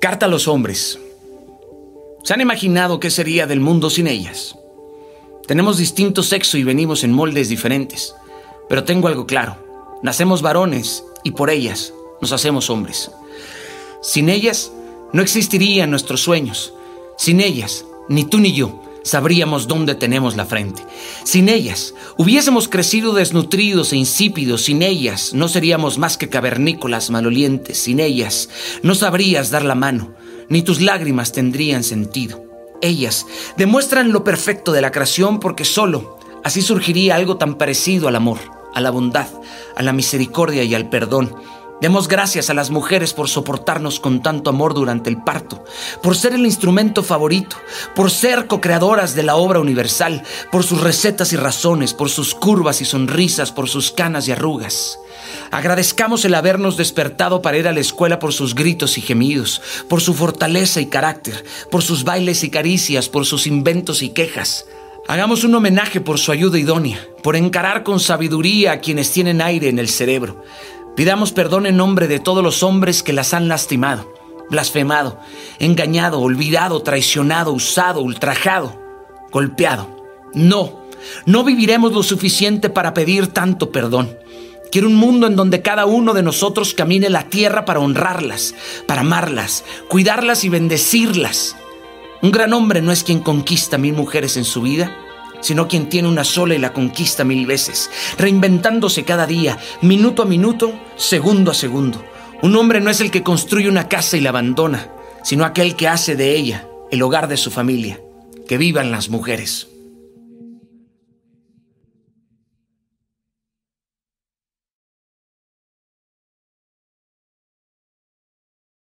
Carta a los hombres. ¿Se han imaginado qué sería del mundo sin ellas? Tenemos distinto sexo y venimos en moldes diferentes, pero tengo algo claro. Nacemos varones y por ellas nos hacemos hombres. Sin ellas no existirían nuestros sueños. Sin ellas, ni tú ni yo sabríamos dónde tenemos la frente. Sin ellas, hubiésemos crecido desnutridos e insípidos. Sin ellas, no seríamos más que cavernícolas malolientes. Sin ellas, no sabrías dar la mano, ni tus lágrimas tendrían sentido. Ellas demuestran lo perfecto de la creación porque solo así surgiría algo tan parecido al amor, a la bondad, a la misericordia y al perdón Demos gracias a las mujeres por soportarnos con tanto amor durante el parto, por ser el instrumento favorito, por ser co-creadoras de la obra universal, por sus recetas y razones, por sus curvas y sonrisas, por sus canas y arrugas. Agradezcamos el habernos despertado para ir a la escuela por sus gritos y gemidos, por su fortaleza y carácter, por sus bailes y caricias, por sus inventos y quejas. Hagamos un homenaje por su ayuda idónea, por encarar con sabiduría a quienes tienen aire en el cerebro. Pidamos perdón en nombre de todos los hombres que las han lastimado, blasfemado, engañado, olvidado, traicionado, usado, ultrajado, golpeado. No, no viviremos lo suficiente para pedir tanto perdón. Quiero un mundo en donde cada uno de nosotros camine la tierra para honrarlas, para amarlas, cuidarlas y bendecirlas. Un gran hombre no es quien conquista mil mujeres en su vida, sino quien tiene una sola y la conquista mil veces, reinventándose cada día, minuto a minuto, segundo a segundo. Un hombre no es el que construye una casa y la abandona, sino aquel que hace de ella el hogar de su familia. Que vivan las mujeres.